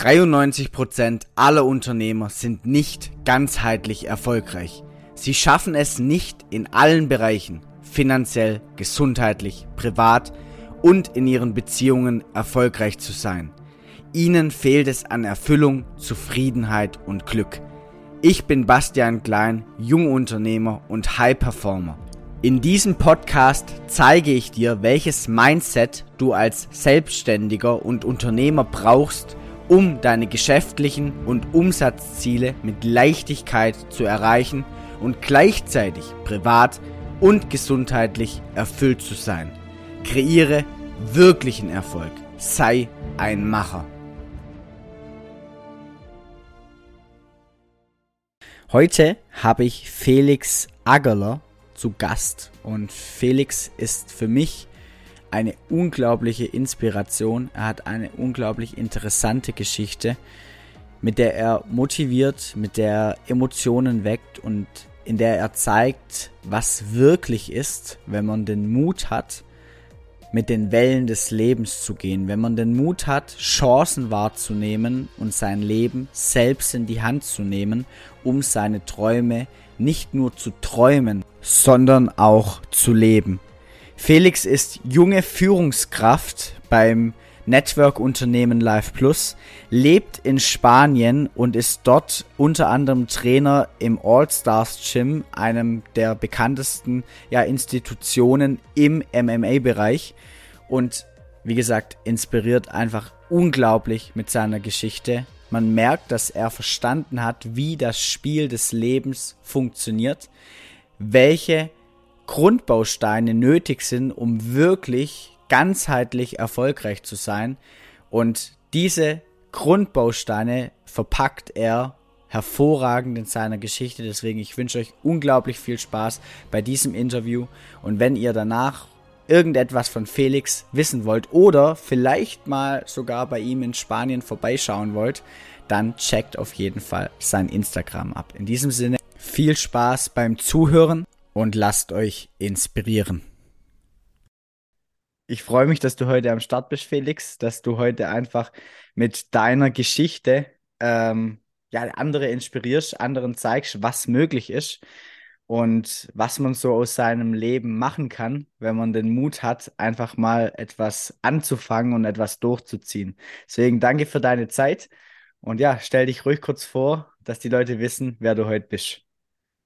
93% aller Unternehmer sind nicht ganzheitlich erfolgreich. Sie schaffen es nicht in allen Bereichen, finanziell, gesundheitlich, privat und in ihren Beziehungen erfolgreich zu sein. Ihnen fehlt es an Erfüllung, Zufriedenheit und Glück. Ich bin Bastian Klein, Jungunternehmer und High Performer. In diesem Podcast zeige ich dir, welches Mindset du als Selbstständiger und Unternehmer brauchst, um deine geschäftlichen und Umsatzziele mit Leichtigkeit zu erreichen und gleichzeitig privat und gesundheitlich erfüllt zu sein. Kreiere wirklichen Erfolg. Sei ein Macher. Heute habe ich Felix Aggerler zu Gast. Und Felix ist für mich eine unglaubliche Inspiration. Er hat eine unglaublich interessante Geschichte, mit der er motiviert, mit der er Emotionen weckt und in der er zeigt, was wirklich ist, wenn man den Mut hat, mit den Wellen des Lebens zu gehen, wenn man den Mut hat, Chancen wahrzunehmen und sein Leben selbst in die Hand zu nehmen, um seine Träume nicht nur zu träumen, sondern auch zu leben. Felix ist junge Führungskraft beim Network-Unternehmen Live Plus, lebt in Spanien und ist dort unter anderem Trainer im All-Stars Gym, einem der bekanntesten ja, Institutionen im MMA-Bereich. Und wie gesagt, inspiriert einfach unglaublich mit seiner Geschichte. Man merkt, dass er verstanden hat, wie das Spiel des Lebens funktioniert, welche Grundbausteine nötig sind, um wirklich ganzheitlich erfolgreich zu sein. Und diese Grundbausteine verpackt er hervorragend in seiner Geschichte. Deswegen, ich wünsche euch unglaublich viel Spaß bei diesem Interview. Und wenn ihr danach irgendetwas von Felix wissen wollt oder vielleicht mal sogar bei ihm in Spanien vorbeischauen wollt, dann checkt auf jeden Fall sein Instagram ab. In diesem Sinne, viel Spaß beim Zuhören und lasst euch inspirieren. Ich freue mich, dass du heute am Start bist, Felix, dass du heute einfach mit deiner Geschichte ähm, ja, andere inspirierst, anderen zeigst, was möglich ist und was man so aus seinem Leben machen kann, wenn man den Mut hat, einfach mal etwas anzufangen und etwas durchzuziehen. Deswegen danke für deine Zeit und ja, stell dich ruhig kurz vor, dass die Leute wissen, wer du heute bist.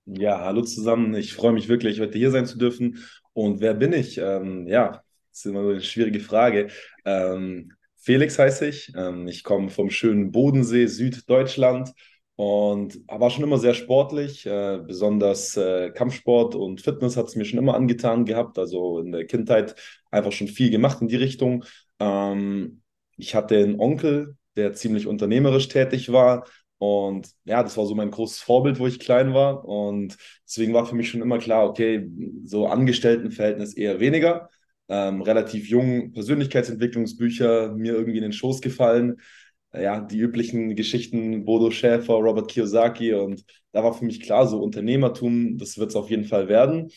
Ja, hallo zusammen. Ich freue mich wirklich, heute hier sein zu dürfen. Und wer bin ich? Ähm, ja, das ist immer so eine schwierige Frage. Ähm, Felix heiße ich. Ähm, ich komme vom schönen Bodensee, Süddeutschland und war schon immer sehr sportlich. Äh, besonders äh, Kampfsport und Fitness hat es mir schon immer angetan gehabt. Also in der Kindheit einfach schon viel gemacht in die Richtung. Ähm, ich hatte einen Onkel, der ziemlich unternehmerisch tätig war. Und ja, das war so mein großes Vorbild, wo ich klein war. Und deswegen war für mich schon immer klar, okay, so Angestelltenverhältnis eher weniger ähm, relativ jung Persönlichkeitsentwicklungsbücher mir irgendwie in den Schoß gefallen. Ja, die üblichen Geschichten, Bodo Schäfer, Robert Kiyosaki und da war für mich klar, so Unternehmertum, das wird es auf jeden Fall werden.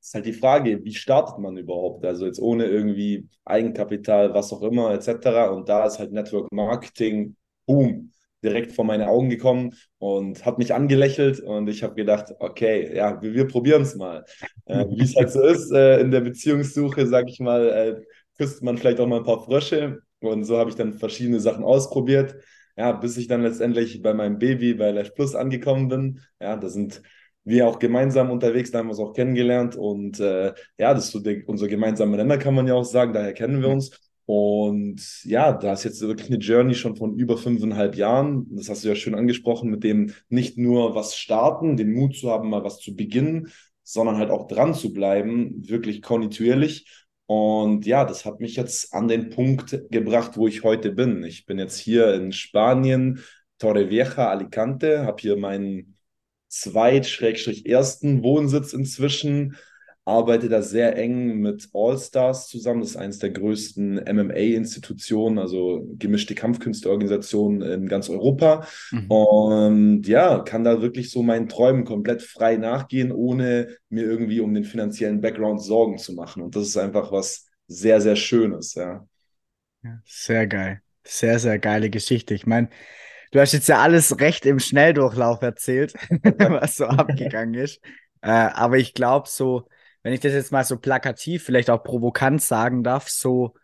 Ist halt die Frage, wie startet man überhaupt? Also jetzt ohne irgendwie Eigenkapital, was auch immer, etc. Und da ist halt Network Marketing, boom, direkt vor meine Augen gekommen und hat mich angelächelt und ich habe gedacht, okay, ja, wir, wir probieren es mal. Äh, Wie es halt so ist äh, in der Beziehungssuche, sage ich mal, äh, küsst man vielleicht auch mal ein paar Frösche und so habe ich dann verschiedene Sachen ausprobiert. Ja, bis ich dann letztendlich bei meinem Baby bei Lash Plus angekommen bin. Ja, da sind wir auch gemeinsam unterwegs, da haben wir uns auch kennengelernt und äh, ja, das ist so der, unser gemeinsamer Nenner, kann man ja auch sagen, daher kennen wir uns. Und ja, da ist jetzt wirklich eine Journey schon von über fünfeinhalb Jahren. Das hast du ja schön angesprochen, mit dem nicht nur was starten, den Mut zu haben, mal was zu beginnen, sondern halt auch dran zu bleiben, wirklich kontinuierlich. Und ja, das hat mich jetzt an den Punkt gebracht, wo ich heute bin. Ich bin jetzt hier in Spanien, Torrevieja, Alicante, habe hier meinen zweit-ersten Wohnsitz inzwischen arbeite da sehr eng mit All-Stars zusammen. Das ist eines der größten MMA-Institutionen, also gemischte Kampfkünsteorganisationen in ganz Europa. Mhm. Und ja, kann da wirklich so meinen Träumen komplett frei nachgehen, ohne mir irgendwie um den finanziellen Background Sorgen zu machen. Und das ist einfach was sehr, sehr Schönes, ja. ja sehr geil. Sehr, sehr geile Geschichte. Ich meine, du hast jetzt ja alles recht im Schnelldurchlauf erzählt, was so abgegangen ist. Äh, aber ich glaube, so, wenn ich das jetzt mal so plakativ, vielleicht auch provokant sagen darf, so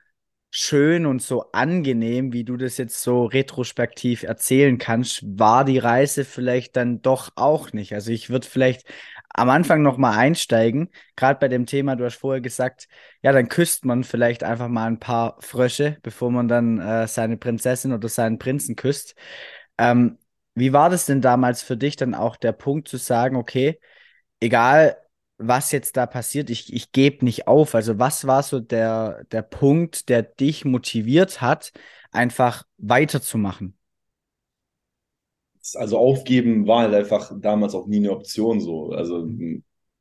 schön und so angenehm, wie du das jetzt so retrospektiv erzählen kannst, war die Reise vielleicht dann doch auch nicht. Also ich würde vielleicht am Anfang noch mal einsteigen, gerade bei dem Thema, du hast vorher gesagt, ja, dann küsst man vielleicht einfach mal ein paar Frösche, bevor man dann äh, seine Prinzessin oder seinen Prinzen küsst. Ähm, wie war das denn damals für dich dann auch der Punkt zu sagen, okay, egal was jetzt da passiert, ich, ich gebe nicht auf. Also was war so der, der Punkt, der dich motiviert hat, einfach weiterzumachen? Also aufgeben war halt einfach damals auch nie eine Option so. Also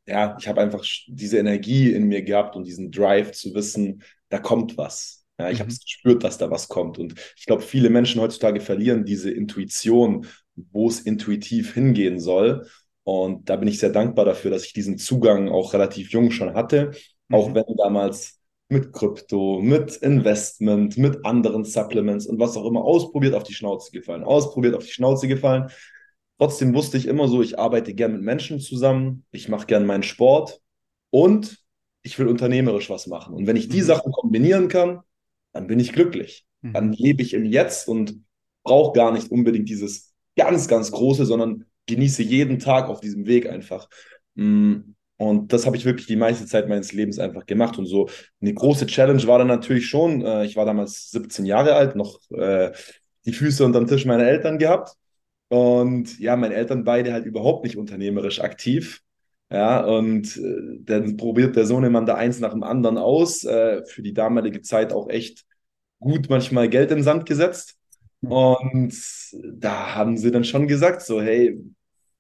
ja, ich habe einfach diese Energie in mir gehabt und diesen Drive zu wissen, da kommt was. Ja, ich mhm. habe es gespürt, dass da was kommt. Und ich glaube, viele Menschen heutzutage verlieren diese Intuition, wo es intuitiv hingehen soll. Und da bin ich sehr dankbar dafür, dass ich diesen Zugang auch relativ jung schon hatte. Mhm. Auch wenn damals mit Krypto, mit Investment, mit anderen Supplements und was auch immer ausprobiert, auf die Schnauze gefallen, ausprobiert, auf die Schnauze gefallen. Trotzdem wusste ich immer so, ich arbeite gern mit Menschen zusammen, ich mache gern meinen Sport und ich will unternehmerisch was machen. Und wenn ich die mhm. Sachen kombinieren kann, dann bin ich glücklich. Mhm. Dann lebe ich im Jetzt und brauche gar nicht unbedingt dieses ganz, ganz Große, sondern genieße jeden Tag auf diesem Weg einfach. Mm, und das habe ich wirklich die meiste Zeit meines Lebens einfach gemacht. Und so eine große Challenge war dann natürlich schon, äh, ich war damals 17 Jahre alt, noch äh, die Füße unter dem Tisch meiner Eltern gehabt. Und ja, meine Eltern beide halt überhaupt nicht unternehmerisch aktiv. Ja, und äh, dann probiert der Sohnemann da eins nach dem anderen aus. Für die damalige Zeit auch echt gut manchmal Geld in den Sand gesetzt. Und da haben sie dann schon gesagt, so, hey,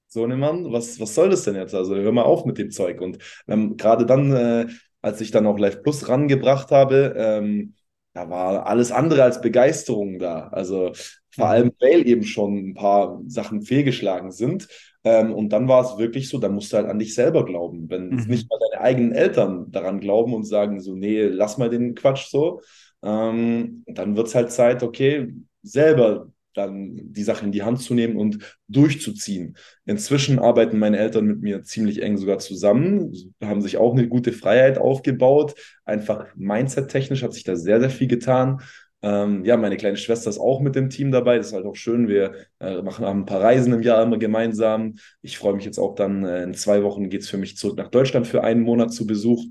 Sohnemann, was, was soll das denn jetzt? Also hör mal auf mit dem Zeug. Und ähm, gerade dann, äh, als ich dann auch Live Plus rangebracht habe, ähm, da war alles andere als Begeisterung da. Also vor mhm. allem, weil eben schon ein paar Sachen fehlgeschlagen sind. Ähm, und dann war es wirklich so, dann musst du halt an dich selber glauben. Wenn mhm. nicht mal deine eigenen Eltern daran glauben und sagen so, nee, lass mal den Quatsch so, ähm, dann wird es halt Zeit, okay, selber dann die Sache in die Hand zu nehmen und durchzuziehen. Inzwischen arbeiten meine Eltern mit mir ziemlich eng sogar zusammen, haben sich auch eine gute Freiheit aufgebaut. Einfach mindset-technisch hat sich da sehr, sehr viel getan. Ähm, ja, meine kleine Schwester ist auch mit dem Team dabei. Das ist halt auch schön. Wir äh, machen ein paar Reisen im Jahr immer gemeinsam. Ich freue mich jetzt auch dann, äh, in zwei Wochen geht es für mich zurück nach Deutschland für einen Monat zu Besuch.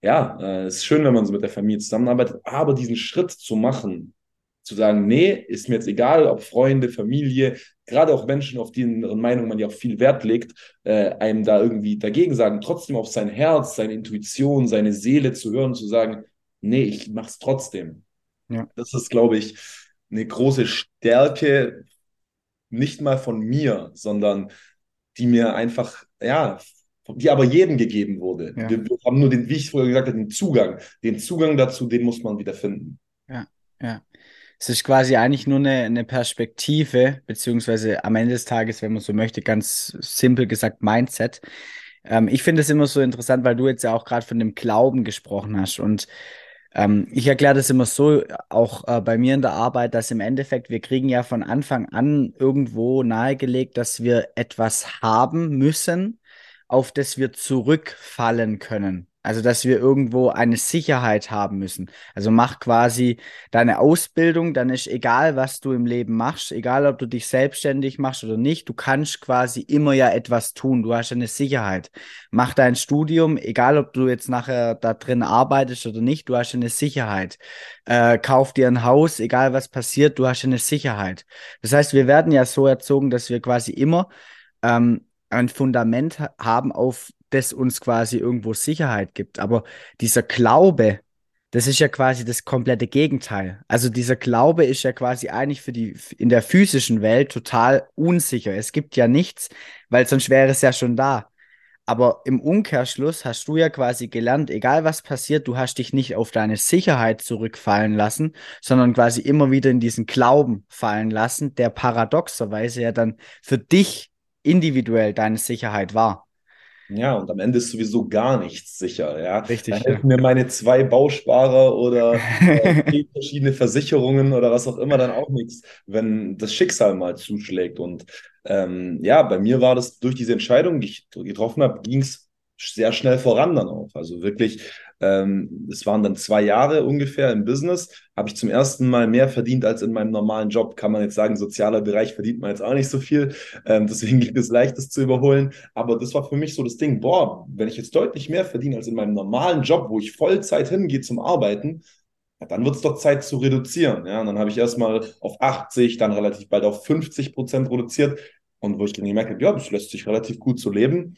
Ja, äh, es ist schön, wenn man so mit der Familie zusammenarbeitet, aber diesen Schritt zu machen, zu sagen, nee, ist mir jetzt egal, ob Freunde, Familie, gerade auch Menschen, auf deren Meinung man ja auch viel Wert legt, äh, einem da irgendwie dagegen sagen, trotzdem auf sein Herz, seine Intuition, seine Seele zu hören, zu sagen, nee, ich mach's trotzdem. Ja. Das ist, glaube ich, eine große Stärke, nicht mal von mir, sondern die mir einfach, ja, die aber jedem gegeben wurde. Ja. Wir, wir, haben nur den, wie ich vorher gesagt habe, den Zugang. Den Zugang dazu, den muss man wieder finden. Ja, ja. Es ist quasi eigentlich nur eine, eine Perspektive, beziehungsweise am Ende des Tages, wenn man so möchte, ganz simpel gesagt Mindset. Ähm, ich finde es immer so interessant, weil du jetzt ja auch gerade von dem Glauben gesprochen hast. Und ähm, ich erkläre das immer so, auch äh, bei mir in der Arbeit, dass im Endeffekt wir kriegen ja von Anfang an irgendwo nahegelegt, dass wir etwas haben müssen, auf das wir zurückfallen können. Also, dass wir irgendwo eine Sicherheit haben müssen. Also mach quasi deine Ausbildung, dann ist egal, was du im Leben machst, egal ob du dich selbstständig machst oder nicht, du kannst quasi immer ja etwas tun. Du hast eine Sicherheit. Mach dein Studium, egal ob du jetzt nachher da drin arbeitest oder nicht, du hast eine Sicherheit. Äh, kauf dir ein Haus, egal was passiert, du hast eine Sicherheit. Das heißt, wir werden ja so erzogen, dass wir quasi immer ähm, ein Fundament haben, auf das uns quasi irgendwo Sicherheit gibt. Aber dieser Glaube, das ist ja quasi das komplette Gegenteil. Also dieser Glaube ist ja quasi eigentlich für die in der physischen Welt total unsicher. Es gibt ja nichts, weil sonst wäre es ja schon da. Aber im Umkehrschluss hast du ja quasi gelernt, egal was passiert, du hast dich nicht auf deine Sicherheit zurückfallen lassen, sondern quasi immer wieder in diesen Glauben fallen lassen, der paradoxerweise ja dann für dich individuell deine Sicherheit war. Ja, und am Ende ist sowieso gar nichts sicher. Ja, Richtig, da ja. helfen mir meine zwei Bausparer oder äh, verschiedene Versicherungen oder was auch immer dann auch nichts, wenn das Schicksal mal zuschlägt. Und ähm, ja, bei mir war das durch diese Entscheidung, die ich getroffen habe, ging es sehr schnell voran dann auch. Also wirklich, ähm, es waren dann zwei Jahre ungefähr im Business, habe ich zum ersten Mal mehr verdient als in meinem normalen Job. Kann man jetzt sagen, sozialer Bereich verdient man jetzt auch nicht so viel. Ähm, deswegen ging es leicht, das zu überholen. Aber das war für mich so das Ding, boah, wenn ich jetzt deutlich mehr verdiene als in meinem normalen Job, wo ich Vollzeit hingehe zum Arbeiten, dann wird es doch Zeit zu reduzieren. Ja, und dann habe ich erstmal auf 80, dann relativ bald auf 50 Prozent reduziert. Und wo ich dann gemerkt habe, ja, das lässt sich relativ gut so leben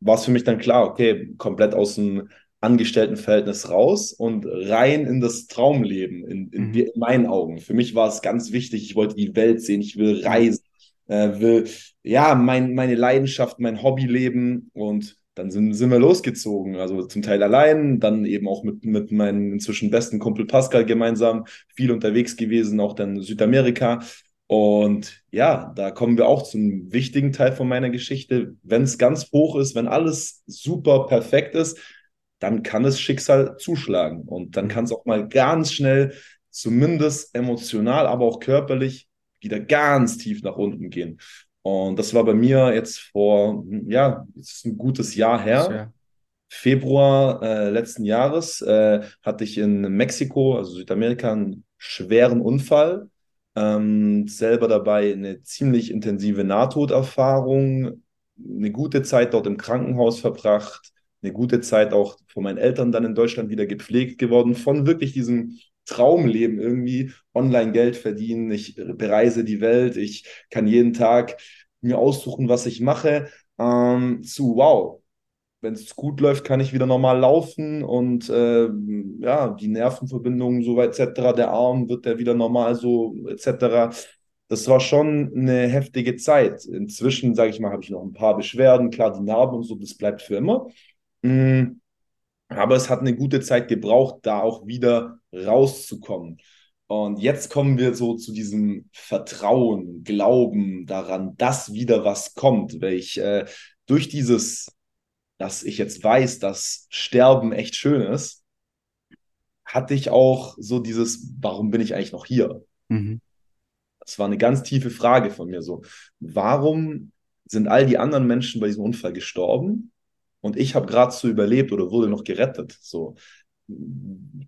war es für mich dann klar, okay, komplett aus dem Angestelltenverhältnis raus und rein in das Traumleben, in, in, Mhm. in meinen Augen. Für mich war es ganz wichtig, ich wollte die Welt sehen, ich will reisen, äh, will, ja, mein, meine Leidenschaft, mein Hobby leben und dann sind, sind wir losgezogen, also zum Teil allein, dann eben auch mit, mit meinem inzwischen besten Kumpel Pascal gemeinsam viel unterwegs gewesen, auch dann Südamerika. Und ja, da kommen wir auch zum wichtigen Teil von meiner Geschichte. Wenn es ganz hoch ist, wenn alles super perfekt ist, dann kann es Schicksal zuschlagen. Und dann kann es auch mal ganz schnell, zumindest emotional, aber auch körperlich, wieder ganz tief nach unten gehen. Und das war bei mir jetzt vor, ja, es ist ein gutes Jahr her. Ja. Februar äh, letzten Jahres äh, hatte ich in Mexiko, also Südamerika, einen schweren Unfall. Ähm, selber dabei eine ziemlich intensive Nahtoderfahrung, eine gute Zeit dort im Krankenhaus verbracht, eine gute Zeit auch von meinen Eltern dann in Deutschland wieder gepflegt geworden, von wirklich diesem Traumleben irgendwie, online Geld verdienen, ich bereise die Welt, ich kann jeden Tag mir aussuchen, was ich mache, ähm, zu wow, wenn es gut läuft, kann ich wieder normal laufen und äh, ja, die Nervenverbindungen so etc., der Arm wird der wieder normal so etc. Das war schon eine heftige Zeit. Inzwischen, sage ich mal, habe ich noch ein paar Beschwerden, klar, die Narben und so, das bleibt für immer. Mm, aber es hat eine gute Zeit gebraucht, da auch wieder rauszukommen. Und jetzt kommen wir so zu diesem Vertrauen, Glauben daran, dass wieder was kommt, weil ich äh, durch dieses dass ich jetzt weiß, dass Sterben echt schön ist, hatte ich auch so dieses, warum bin ich eigentlich noch hier? Mhm. Das war eine ganz tiefe Frage von mir so. Warum sind all die anderen Menschen bei diesem Unfall gestorben und ich habe gerade so überlebt oder wurde noch gerettet? So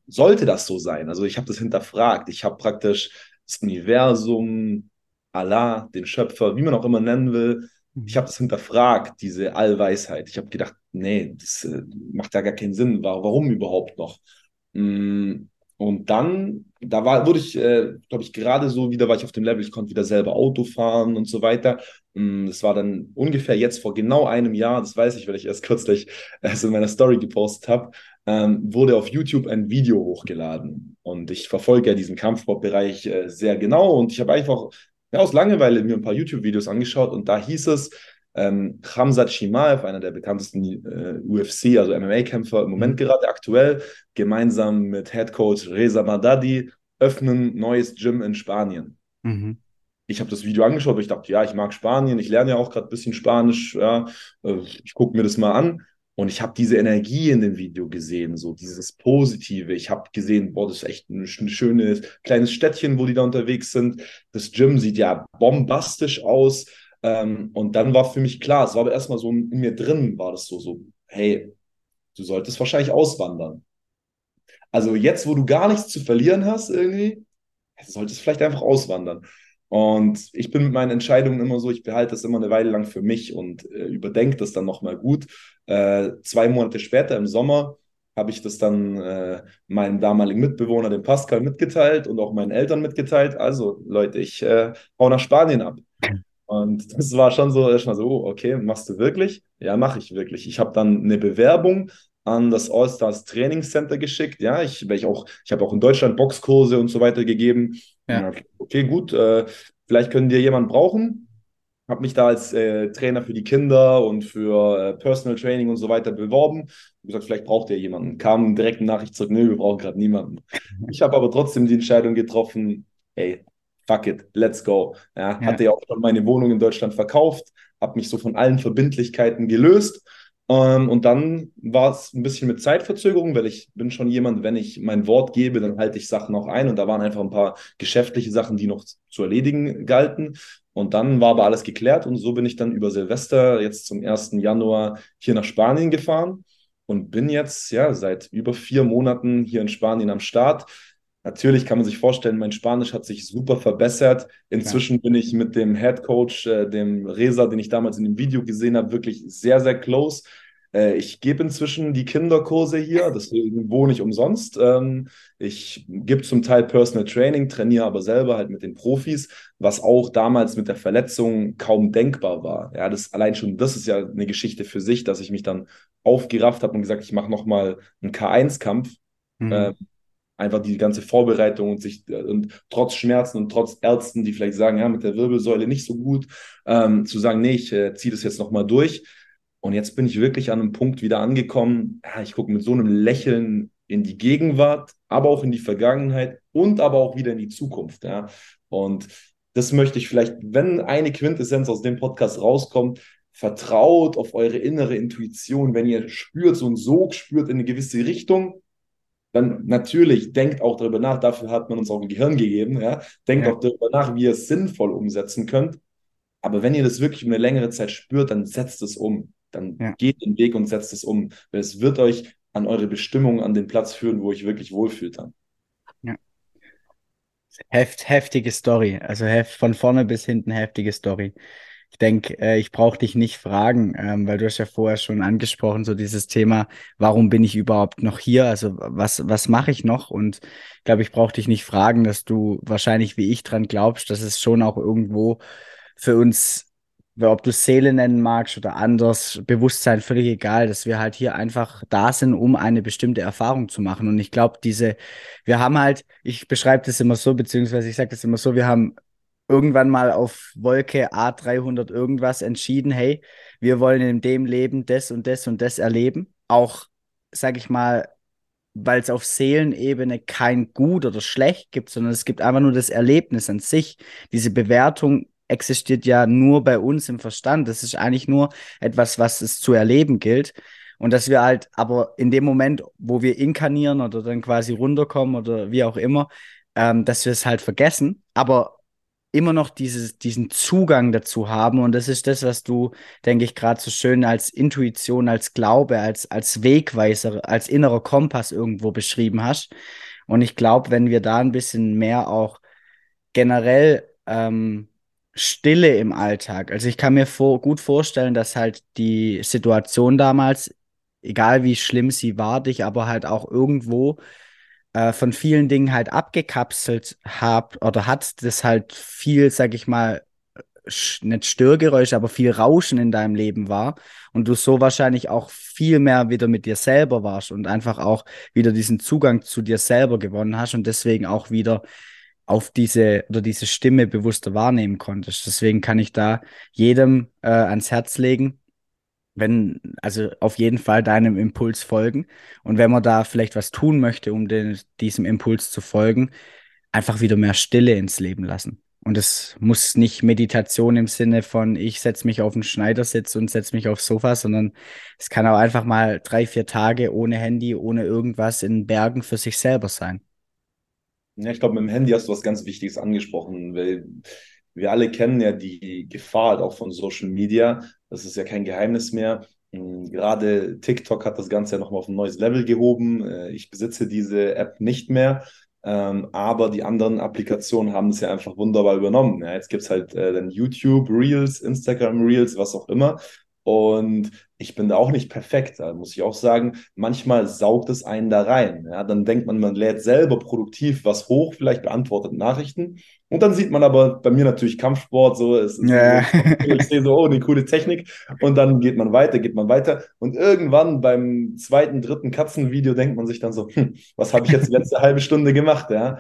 sollte das so sein? Also ich habe das hinterfragt. Ich habe praktisch das Universum, Allah, den Schöpfer, wie man auch immer nennen will, ich habe das hinterfragt, diese Allweisheit. Ich habe gedacht, nee, das äh, macht ja gar keinen Sinn. Warum überhaupt noch? Und dann, da war, wurde ich, äh, glaube ich, gerade so wieder, war ich auf dem Level, ich konnte wieder selber Auto fahren und so weiter. Mm, Das war dann ungefähr jetzt vor genau einem Jahr, das weiß ich, weil ich erst kürzlich es in meiner Story gepostet habe, ähm, wurde auf YouTube ein Video hochgeladen. Und ich verfolge ja diesen Kampfsportbereich äh, sehr genau und ich habe einfach ja, aus Langeweile mir ein paar YouTube-Videos angeschaut und da hieß es, ähm, Khamzat Chimaev, einer der bekanntesten äh, UFC, also MMA-Kämpfer im Moment Mhm. gerade aktuell, gemeinsam mit Head Coach Reza Madadi, öffnen neues Gym in Spanien. Mhm. Ich habe das Video angeschaut, weil ich dachte, ja, ich mag Spanien, ich lerne ja auch gerade ein bisschen Spanisch, ja, äh, ich gucke mir das mal an. Und ich habe diese Energie in dem Video gesehen, so dieses Positive. Ich habe gesehen, boah, das ist echt ein schönes kleines Städtchen, wo die da unterwegs sind. Das Gym sieht ja bombastisch aus. Ähm, und dann war für mich klar, es war aber erstmal so in mir drin, war das so, so, hey, du solltest wahrscheinlich auswandern. Also jetzt, wo du gar nichts zu verlieren hast, irgendwie, du solltest vielleicht einfach auswandern. Und ich bin mit meinen Entscheidungen immer so, ich behalte das immer eine Weile lang für mich und äh, überdenke das dann nochmal gut. Äh, zwei Monate später im Sommer habe ich das dann äh, meinem damaligen Mitbewohner, dem Pascal, mitgeteilt und auch meinen Eltern mitgeteilt. Also Leute, ich äh, hau nach Spanien ab. Und das war schon so, erstmal so, oh, okay, machst du wirklich? Ja, mache ich wirklich. Ich habe dann eine Bewerbung an das All-Stars Training Center geschickt. Ja, ich, ich auch, ich habe auch in Deutschland Boxkurse und so weiter gegeben. Ja. Okay, gut, äh, vielleicht können wir jemanden brauchen. Habe mich da als äh, Trainer für die Kinder und für äh, Personal Training und so weiter beworben. Hab gesagt, vielleicht braucht ihr jemanden. Kam direkt eine Nachricht zurück, nö, wir brauchen gerade niemanden. Ich habe aber trotzdem die Entscheidung getroffen, ey, fuck it, let's go. Ja, Ja. hatte ja auch schon meine Wohnung in Deutschland verkauft, habe mich so von allen Verbindlichkeiten gelöst Ähm, und dann war es ein bisschen mit Zeitverzögerung, weil ich bin schon jemand, wenn ich mein Wort gebe, dann halte ich Sachen auch ein. Und da waren einfach ein paar geschäftliche Sachen, die noch zu erledigen galten. Und dann war aber alles geklärt und so bin ich dann über Silvester jetzt zum 1. Januar hier nach Spanien gefahren und bin jetzt ja seit über vier Monaten hier in Spanien am Start. Natürlich kann man sich vorstellen, mein Spanisch hat sich super verbessert. Inzwischen ja. bin ich mit dem Head Coach, äh, dem Resa, den ich damals in dem Video gesehen habe, wirklich sehr, sehr close. Äh, ich gebe inzwischen die Kinderkurse hier, deswegen wohne ich umsonst. Ähm, ich gebe zum Teil Personal Training, trainiere aber selber halt mit den Profis, was auch damals mit der Verletzung kaum denkbar war. Ja, das allein schon, das ist ja eine Geschichte für sich, dass ich mich dann aufgerafft habe und gesagt, ich mache nochmal einen K1-Kampf. Mhm. Äh, einfach die ganze Vorbereitung und sich und trotz Schmerzen und trotz Ärzten, die vielleicht sagen, ja, mit der Wirbelsäule nicht so gut, ähm, zu sagen, nee, ich äh, ziehe das jetzt nochmal durch. Und jetzt bin ich wirklich an einem Punkt wieder angekommen. Ja, ich gucke mit so einem Lächeln in die Gegenwart, aber auch in die Vergangenheit und aber auch wieder in die Zukunft. Ja. Und das möchte ich vielleicht, wenn eine Quintessenz aus dem Podcast rauskommt, vertraut auf eure innere Intuition. Wenn ihr spürt, so ein Sog spürt in eine gewisse Richtung, dann natürlich denkt auch darüber nach, dafür hat man uns auch ein Gehirn gegeben, ja, denkt ja. auch darüber nach, wie ihr es sinnvoll umsetzen könnt. Aber wenn ihr das wirklich über eine längere Zeit spürt, dann setzt es um. Dann ja. geht den Weg und setzt es um. Weil es wird euch an eure Bestimmung, an den Platz führen, wo ihr wirklich wohlfühlt dann. Ja. Heft, heftige Story. Also heft, von vorne bis hinten heftige Story. Ich denke, äh, ich brauche dich nicht fragen, ähm, weil du hast ja vorher schon angesprochen, so dieses Thema, warum bin ich überhaupt noch hier? Also was, was mache ich noch? Und ich glaube, ich brauche dich nicht fragen, dass du wahrscheinlich wie ich dran glaubst, dass es schon auch irgendwo für uns, ob du Seele nennen magst oder anders, Bewusstsein, völlig egal, dass wir halt hier einfach da sind, um eine bestimmte Erfahrung zu machen. Und ich glaube, diese, wir haben halt, ich beschreibe das immer so, beziehungsweise ich sage das immer so, wir haben irgendwann mal auf Wolke A300 irgendwas entschieden, hey, wir wollen in dem Leben das und das und das erleben. Auch, sag ich mal, weil es auf Seelenebene kein gut oder schlecht gibt, sondern es gibt einfach nur das Erlebnis an sich. Diese Bewertung existiert ja nur bei uns im Verstand. Das ist eigentlich nur etwas, was es zu erleben gilt. Und dass wir halt aber in dem Moment, wo wir inkarnieren oder dann quasi runterkommen oder wie auch immer, ähm, dass wir es halt vergessen. Aber immer noch dieses, diesen Zugang dazu haben. Und das ist das, was du, denke ich, gerade so schön als Intuition, als Glaube, als, als Wegweiser, als innerer Kompass irgendwo beschrieben hast. Und ich glaube, wenn wir da ein bisschen mehr auch generell ähm, Stille im Alltag, also ich kann mir vor, gut vorstellen, dass halt die Situation damals, egal wie schlimm sie war, dich aber halt auch irgendwo äh, von vielen Dingen halt abgekapselt habt oder hat, das halt viel, sag ich mal, nicht Störgeräusche, aber viel Rauschen in deinem Leben war und du so wahrscheinlich auch viel mehr wieder mit dir selber warst und einfach auch wieder diesen Zugang zu dir selber gewonnen hast und deswegen auch wieder auf diese oder diese Stimme bewusster wahrnehmen konntest. Deswegen kann ich da jedem äh, ans Herz legen, wenn, also auf jeden Fall deinem Impuls folgen. Und wenn man da vielleicht was tun möchte, um den, diesem Impuls zu folgen, einfach wieder mehr Stille ins Leben lassen. Und es muss nicht Meditation im Sinne von, ich setze mich auf den Schneidersitz und setze mich aufs Sofa, sondern es kann auch einfach mal drei, vier Tage ohne Handy, ohne irgendwas in Bergen für sich selber sein. Ja, ich glaube, mit dem Handy hast du was ganz Wichtiges angesprochen, weil wir alle kennen ja die Gefahr auch von Social Media. Das ist ja kein Geheimnis mehr. Hm, gerade TikTok hat das Ganze ja nochmal auf ein neues Level gehoben. Äh, ich besitze diese App nicht mehr, ähm, aber die anderen Applikationen haben es ja einfach wunderbar übernommen. jetzt gibt es halt äh, dann YouTube Reels, Instagram Reels, was auch immer. Und ich bin da auch nicht perfekt, da muss ich auch sagen. Manchmal saugt es einen da rein. Ja, dann denkt man, man lädt selber produktiv was hoch, vielleicht beantwortet Nachrichten. Und dann sieht man aber bei mir natürlich Kampfsport, so, es ist ja. so, ich sehe so, oh, eine coole Technik. Und dann geht man weiter, geht man weiter. Und irgendwann beim zweiten, dritten Katzenvideo denkt man sich dann so, hm, was habe ich jetzt die letzte halbe Stunde gemacht, ja?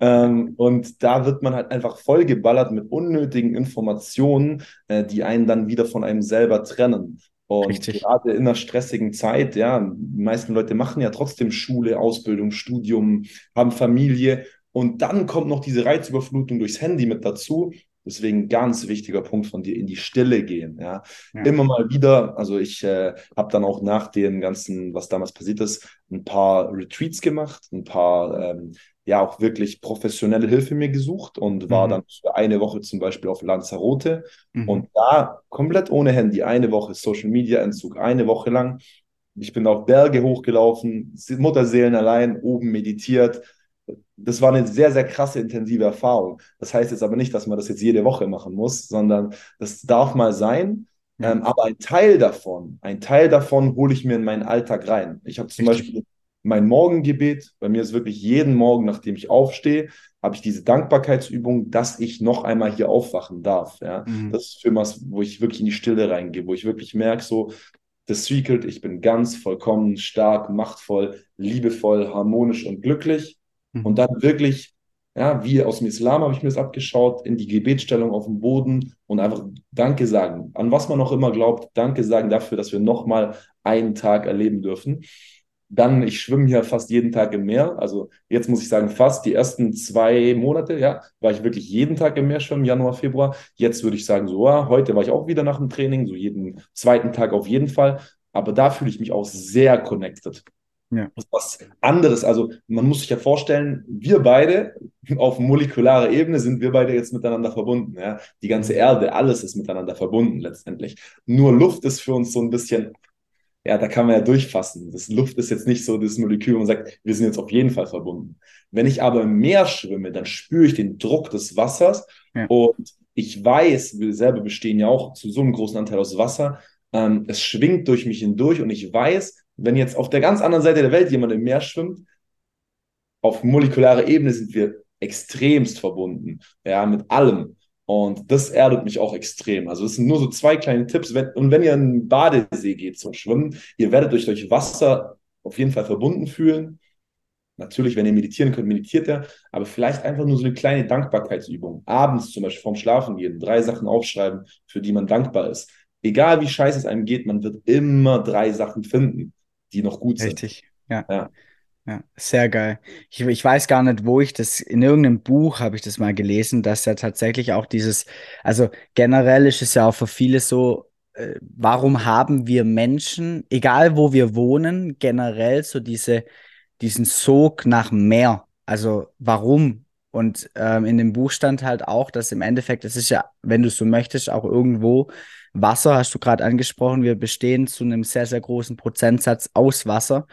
Ähm, und da wird man halt einfach vollgeballert mit unnötigen Informationen, äh, die einen dann wieder von einem selber trennen. Und Richtig. gerade in einer stressigen Zeit, ja, die meisten Leute machen ja trotzdem Schule, Ausbildung, Studium, haben Familie und dann kommt noch diese Reizüberflutung durchs Handy mit dazu. Deswegen ganz wichtiger Punkt von dir, in die Stille gehen. Ja, ja. immer mal wieder. Also ich äh, habe dann auch nach dem ganzen, was damals passiert ist, ein paar Retreats gemacht, ein paar ähm, ja auch wirklich professionelle Hilfe mir gesucht und war mhm. dann für eine Woche zum Beispiel auf Lanzarote mhm. und da komplett ohne Handy, eine Woche Social Media Entzug, eine Woche lang. Ich bin auf Berge hochgelaufen, Mutterseelen allein, oben meditiert. Das war eine sehr, sehr krasse, intensive Erfahrung. Das heißt jetzt aber nicht, dass man das jetzt jede Woche machen muss, sondern das darf mal sein. Ähm, aber ein Teil davon, ein Teil davon hole ich mir in meinen Alltag rein. Ich habe zum Richtig. Beispiel mein Morgengebet. Bei mir ist wirklich jeden Morgen, nachdem ich aufstehe, habe ich diese Dankbarkeitsübung, dass ich noch einmal hier aufwachen darf. Ja? Mhm. Das ist für was, wo ich wirklich in die Stille reingehe, wo ich wirklich merke, so, das Secret, ich bin ganz vollkommen stark, machtvoll, liebevoll, harmonisch und glücklich. Mhm. Und dann wirklich, ja, wie aus dem Islam habe ich mir das abgeschaut, in die Gebetsstellung auf dem Boden und einfach Danke sagen. An was man auch immer glaubt, Danke sagen dafür, dass wir nochmal einen Tag erleben dürfen. Dann, ich schwimme hier fast jeden Tag im Meer. Also jetzt muss ich sagen, fast die ersten zwei Monate, ja, war ich wirklich jeden Tag im Meer schwimmen, Januar, Februar. Jetzt würde ich sagen, so, ja, heute war ich auch wieder nach dem Training, so jeden zweiten Tag auf jeden Fall. Aber da fühle ich mich auch sehr connected. Ja. Was anderes, also man muss sich ja vorstellen, wir beide auf molekularer Ebene sind wir beide jetzt miteinander verbunden. Ja? Die ganze Erde, alles ist miteinander verbunden letztendlich. Nur Luft ist für uns so ein bisschen ja, da kann man ja durchfassen. Das Luft ist jetzt nicht so das Molekül, wo man sagt, wir sind jetzt auf jeden Fall verbunden. Wenn ich aber im Meer schwimme, dann spüre ich den Druck des Wassers ja. und ich weiß, wir selber bestehen ja auch zu so einem großen Anteil aus Wasser. Ähm, es schwingt durch mich hindurch und ich weiß, wenn jetzt auf der ganz anderen Seite der Welt jemand im Meer schwimmt, auf molekularer Ebene sind wir extremst verbunden, ja, mit allem. Und das erdet mich auch extrem. Also das sind nur so zwei kleine Tipps. Wenn, und wenn ihr in einen Badesee geht zum Schwimmen, ihr werdet euch durch Wasser auf jeden Fall verbunden fühlen. Natürlich, wenn ihr meditieren könnt, meditiert ihr, aber vielleicht einfach nur so eine kleine Dankbarkeitsübung. Abends zum Beispiel vorm Schlafen gehen, drei Sachen aufschreiben, für die man dankbar ist. Egal wie scheiße es einem geht, man wird immer drei Sachen finden, die noch gut sind. Richtig, ja. ja. Ja, sehr geil. Ich, ich weiß gar nicht, wo ich das, in irgendeinem Buch habe ich das mal gelesen, dass ja tatsächlich auch dieses, also generell ist es ja auch für viele so, äh, warum haben wir Menschen, egal wo wir wohnen, generell so diese, diesen Sog nach mehr? Also warum? Und ähm, in dem Buch stand halt auch, dass im Endeffekt, es ist ja, wenn du so möchtest, auch irgendwo Wasser, hast du gerade angesprochen, wir bestehen zu einem sehr, sehr großen Prozentsatz aus Wasser.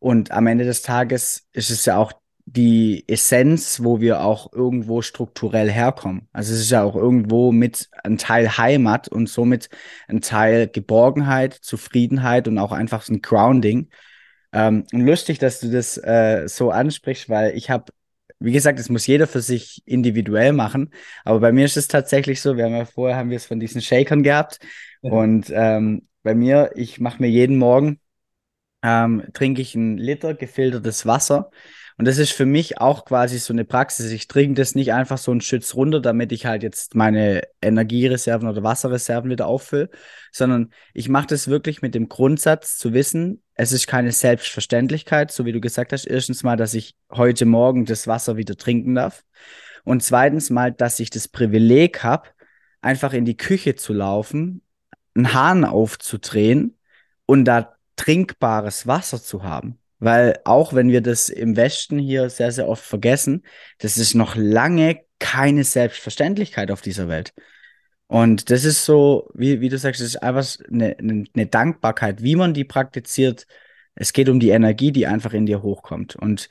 Und am Ende des Tages ist es ja auch die Essenz, wo wir auch irgendwo strukturell herkommen. Also es ist ja auch irgendwo mit ein Teil Heimat und somit ein Teil Geborgenheit, Zufriedenheit und auch einfach so ein Grounding. Ähm, und lustig, dass du das äh, so ansprichst, weil ich habe, wie gesagt, das muss jeder für sich individuell machen. Aber bei mir ist es tatsächlich so, wir haben ja vorher haben wir es von diesen Shakern gehabt. Ja. Und ähm, bei mir, ich mache mir jeden Morgen ähm, trinke ich einen Liter gefiltertes Wasser. Und das ist für mich auch quasi so eine Praxis. Ich trinke das nicht einfach so einen Schütz runter, damit ich halt jetzt meine Energiereserven oder Wasserreserven wieder auffülle, sondern ich mache das wirklich mit dem Grundsatz zu wissen, es ist keine Selbstverständlichkeit, so wie du gesagt hast. Erstens mal, dass ich heute Morgen das Wasser wieder trinken darf. Und zweitens mal, dass ich das Privileg habe, einfach in die Küche zu laufen, einen Hahn aufzudrehen und da trinkbares Wasser zu haben. Weil auch wenn wir das im Westen hier sehr, sehr oft vergessen, das ist noch lange keine Selbstverständlichkeit auf dieser Welt. Und das ist so, wie, wie du sagst, das ist einfach eine, eine Dankbarkeit, wie man die praktiziert. Es geht um die Energie, die einfach in dir hochkommt. Und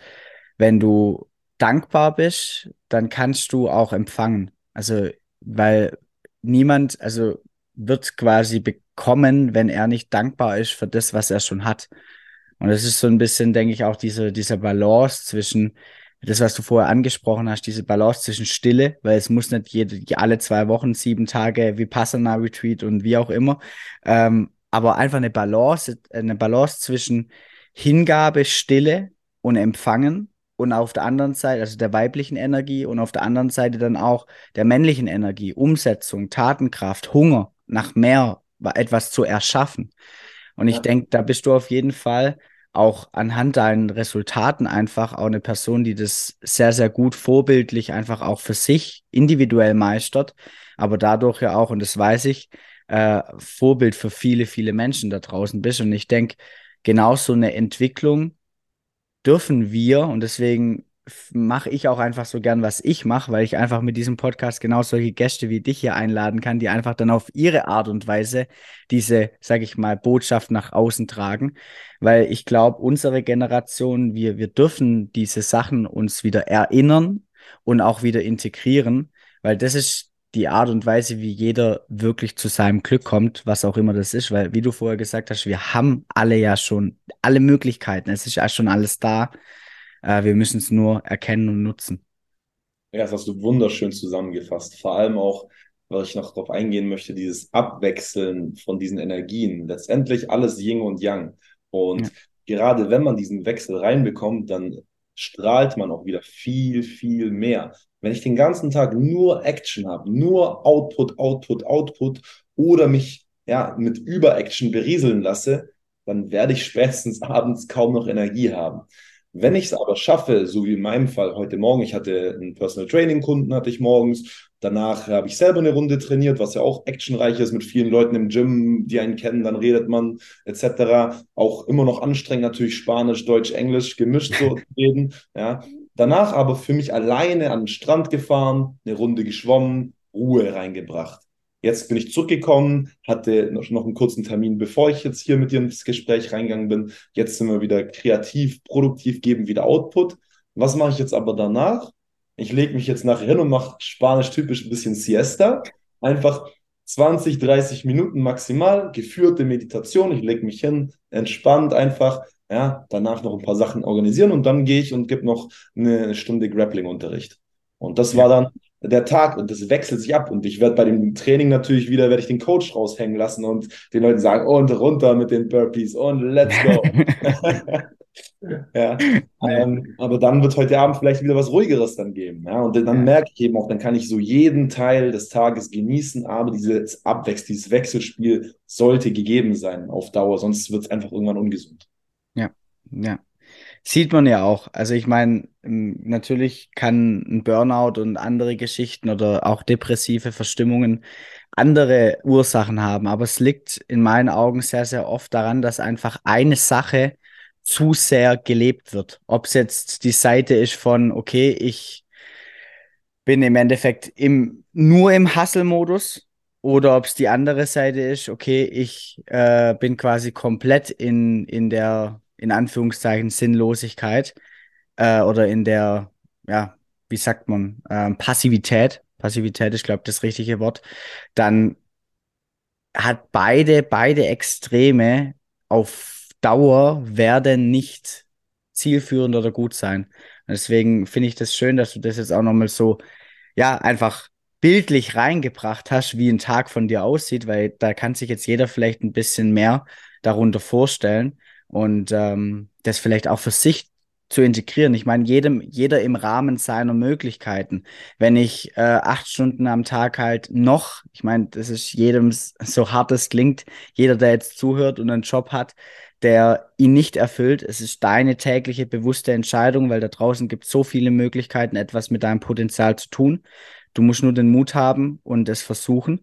wenn du dankbar bist, dann kannst du auch empfangen. Also, weil niemand, also wird quasi bekommen, wenn er nicht dankbar ist für das, was er schon hat. Und das ist so ein bisschen, denke ich, auch diese, diese Balance zwischen das, was du vorher angesprochen hast, diese Balance zwischen Stille, weil es muss nicht jede, alle zwei Wochen, sieben Tage Vipassana Retreat und wie auch immer, ähm, aber einfach eine Balance, eine Balance zwischen Hingabe, Stille und Empfangen und auf der anderen Seite, also der weiblichen Energie und auf der anderen Seite dann auch der männlichen Energie, Umsetzung, Tatenkraft, Hunger nach mehr, etwas zu erschaffen. Und ich ja. denke, da bist du auf jeden Fall auch anhand deinen Resultaten einfach auch eine Person, die das sehr, sehr gut vorbildlich einfach auch für sich individuell meistert, aber dadurch ja auch, und das weiß ich, äh, Vorbild für viele, viele Menschen da draußen bist. Und ich denke, genau so eine Entwicklung dürfen wir, und deswegen mache ich auch einfach so gern, was ich mache, weil ich einfach mit diesem Podcast genau solche Gäste wie dich hier einladen kann, die einfach dann auf ihre Art und Weise diese, sag ich mal, Botschaft nach außen tragen. Weil ich glaube, unsere Generation, wir, wir dürfen diese Sachen uns wieder erinnern und auch wieder integrieren, weil das ist die Art und Weise, wie jeder wirklich zu seinem Glück kommt, was auch immer das ist, weil wie du vorher gesagt hast, wir haben alle ja schon alle Möglichkeiten, es ist ja schon alles da. Äh, wir müssen es nur erkennen und nutzen. Ja, das hast du wunderschön zusammengefasst. Vor allem auch, was ich noch darauf eingehen möchte, dieses Abwechseln von diesen Energien. Letztendlich alles Yin und Yang. Und ja. gerade wenn man diesen Wechsel reinbekommt, dann strahlt man auch wieder viel, viel mehr. Wenn ich den ganzen Tag nur Action habe, nur Output, Output, Output oder mich ja mit Über-Action berieseln lasse, dann werde ich spätestens abends kaum noch Energie haben. Wenn ich es aber schaffe, so wie in meinem Fall heute Morgen, ich hatte einen Personal Training Kunden, hatte ich morgens, danach habe ich selber eine Runde trainiert, was ja auch actionreich ist mit vielen Leuten im Gym, die einen kennen, dann redet man etc. Auch immer noch anstrengend natürlich Spanisch, Deutsch, Englisch gemischt so reden. Ja. Danach aber für mich alleine an den Strand gefahren, eine Runde geschwommen, Ruhe reingebracht. Jetzt bin ich zurückgekommen, hatte noch einen kurzen Termin, bevor ich jetzt hier mit dir ins Gespräch reingegangen bin. Jetzt sind wir wieder kreativ, produktiv, geben wieder Output. Was mache ich jetzt aber danach? Ich lege mich jetzt nachher hin und mache spanisch typisch ein bisschen Siesta. Einfach 20, 30 Minuten maximal, geführte Meditation. Ich lege mich hin, entspannt einfach. Ja, danach noch ein paar Sachen organisieren und dann gehe ich und gebe noch eine Stunde Grappling-Unterricht. Und das war dann der Tag und das wechselt sich ab und ich werde bei dem Training natürlich wieder, werde ich den Coach raushängen lassen und den Leuten sagen, und runter mit den Burpees und let's go. ja, ähm, aber dann wird heute Abend vielleicht wieder was ruhigeres dann geben, ja, und dann merke ich eben auch, dann kann ich so jeden Teil des Tages genießen, aber dieses Abwechsel, dieses Wechselspiel sollte gegeben sein auf Dauer, sonst wird es einfach irgendwann ungesund. Ja, ja. Sieht man ja auch. Also ich meine, natürlich kann ein Burnout und andere Geschichten oder auch depressive Verstimmungen andere Ursachen haben, aber es liegt in meinen Augen sehr, sehr oft daran, dass einfach eine Sache zu sehr gelebt wird. Ob es jetzt die Seite ist von, okay, ich bin im Endeffekt im, nur im Hustle-Modus oder ob es die andere Seite ist, okay, ich äh, bin quasi komplett in, in der in Anführungszeichen Sinnlosigkeit äh, oder in der, ja, wie sagt man, ähm, Passivität, Passivität ist, glaube ich, das richtige Wort, dann hat beide, beide Extreme auf Dauer werden nicht zielführend oder gut sein. Und deswegen finde ich das schön, dass du das jetzt auch nochmal so, ja, einfach bildlich reingebracht hast, wie ein Tag von dir aussieht, weil da kann sich jetzt jeder vielleicht ein bisschen mehr darunter vorstellen und ähm, das vielleicht auch für sich zu integrieren. Ich meine, jedem, jeder im Rahmen seiner Möglichkeiten. Wenn ich äh, acht Stunden am Tag halt noch, ich meine, das ist jedem so hart es klingt, jeder, der jetzt zuhört und einen Job hat, der ihn nicht erfüllt. Es ist deine tägliche bewusste Entscheidung, weil da draußen gibt es so viele Möglichkeiten, etwas mit deinem Potenzial zu tun. Du musst nur den Mut haben und es versuchen.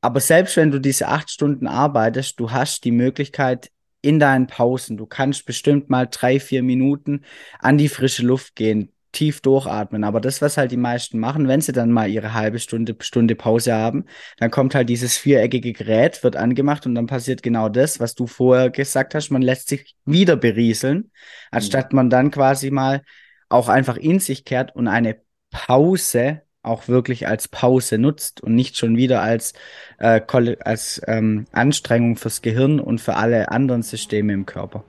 Aber selbst wenn du diese acht Stunden arbeitest, du hast die Möglichkeit, in deinen Pausen. Du kannst bestimmt mal drei, vier Minuten an die frische Luft gehen, tief durchatmen. Aber das, was halt die meisten machen, wenn sie dann mal ihre halbe Stunde, Stunde Pause haben, dann kommt halt dieses viereckige Gerät, wird angemacht und dann passiert genau das, was du vorher gesagt hast. Man lässt sich wieder berieseln, anstatt man dann quasi mal auch einfach in sich kehrt und eine Pause auch wirklich als Pause nutzt und nicht schon wieder als, äh, als ähm, Anstrengung fürs Gehirn und für alle anderen Systeme im Körper.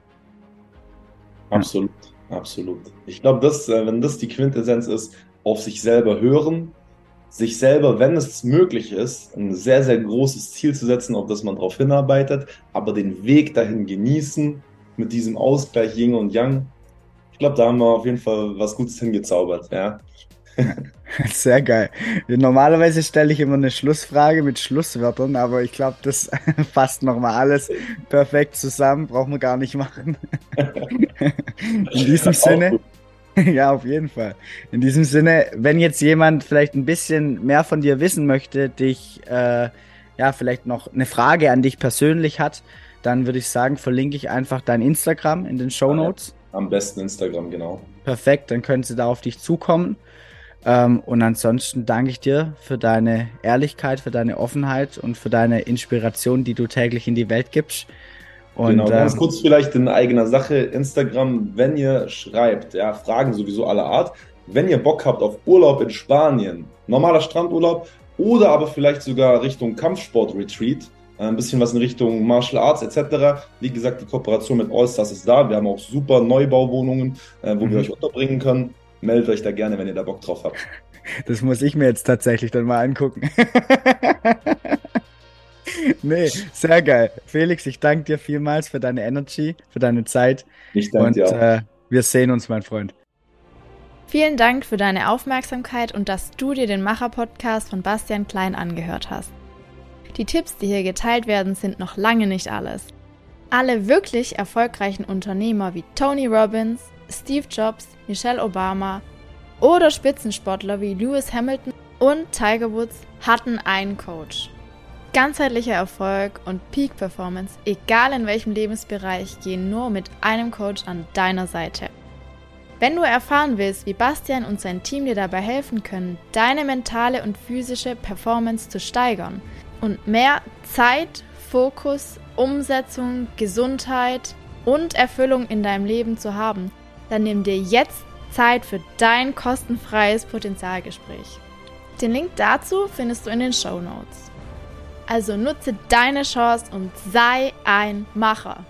Absolut, ja. absolut. Ich glaube, das, äh, wenn das die Quintessenz ist, auf sich selber hören, sich selber, wenn es möglich ist, ein sehr, sehr großes Ziel zu setzen, auf das man darauf hinarbeitet, aber den Weg dahin genießen, mit diesem Ausgleich Yin und Yang. Ich glaube, da haben wir auf jeden Fall was Gutes hingezaubert. Ja. Sehr geil. Normalerweise stelle ich immer eine Schlussfrage mit Schlusswörtern, aber ich glaube, das fasst nochmal alles perfekt zusammen. Brauchen wir gar nicht machen. In diesem Sinne. ja, auf jeden Fall. In diesem Sinne, wenn jetzt jemand vielleicht ein bisschen mehr von dir wissen möchte, dich, äh, ja, vielleicht noch eine Frage an dich persönlich hat, dann würde ich sagen, verlinke ich einfach dein Instagram in den Show Notes. Am besten Instagram, genau. Perfekt, dann können sie da auf dich zukommen. Ähm, und ansonsten danke ich dir für deine Ehrlichkeit, für deine Offenheit und für deine Inspiration, die du täglich in die Welt gibst. Und, genau, ganz ähm, kurz vielleicht in eigener Sache, Instagram, wenn ihr schreibt, ja, Fragen sowieso aller Art, wenn ihr Bock habt auf Urlaub in Spanien, normaler Strandurlaub oder aber vielleicht sogar Richtung Kampfsport-Retreat, äh, ein bisschen was in Richtung Martial Arts etc. Wie gesagt, die Kooperation mit Allstars ist da. Wir haben auch super Neubauwohnungen, äh, wo mhm. wir euch unterbringen können. Meldet euch da gerne, wenn ihr da Bock drauf habt. Das muss ich mir jetzt tatsächlich dann mal angucken. nee, sehr geil. Felix, ich danke dir vielmals für deine Energy, für deine Zeit. Ich danke dir. Und äh, wir sehen uns, mein Freund. Vielen Dank für deine Aufmerksamkeit und dass du dir den Macher-Podcast von Bastian Klein angehört hast. Die Tipps, die hier geteilt werden, sind noch lange nicht alles. Alle wirklich erfolgreichen Unternehmer wie Tony Robbins, Steve Jobs, Michelle Obama oder Spitzensportler wie Lewis Hamilton und Tiger Woods hatten einen Coach. Ganzheitlicher Erfolg und Peak Performance, egal in welchem Lebensbereich, gehen nur mit einem Coach an deiner Seite. Wenn du erfahren willst, wie Bastian und sein Team dir dabei helfen können, deine mentale und physische Performance zu steigern und mehr Zeit, Fokus, Umsetzung, Gesundheit und Erfüllung in deinem Leben zu haben, dann nimm dir jetzt Zeit für dein kostenfreies Potenzialgespräch. Den Link dazu findest du in den Show Notes. Also nutze deine Chance und sei ein Macher.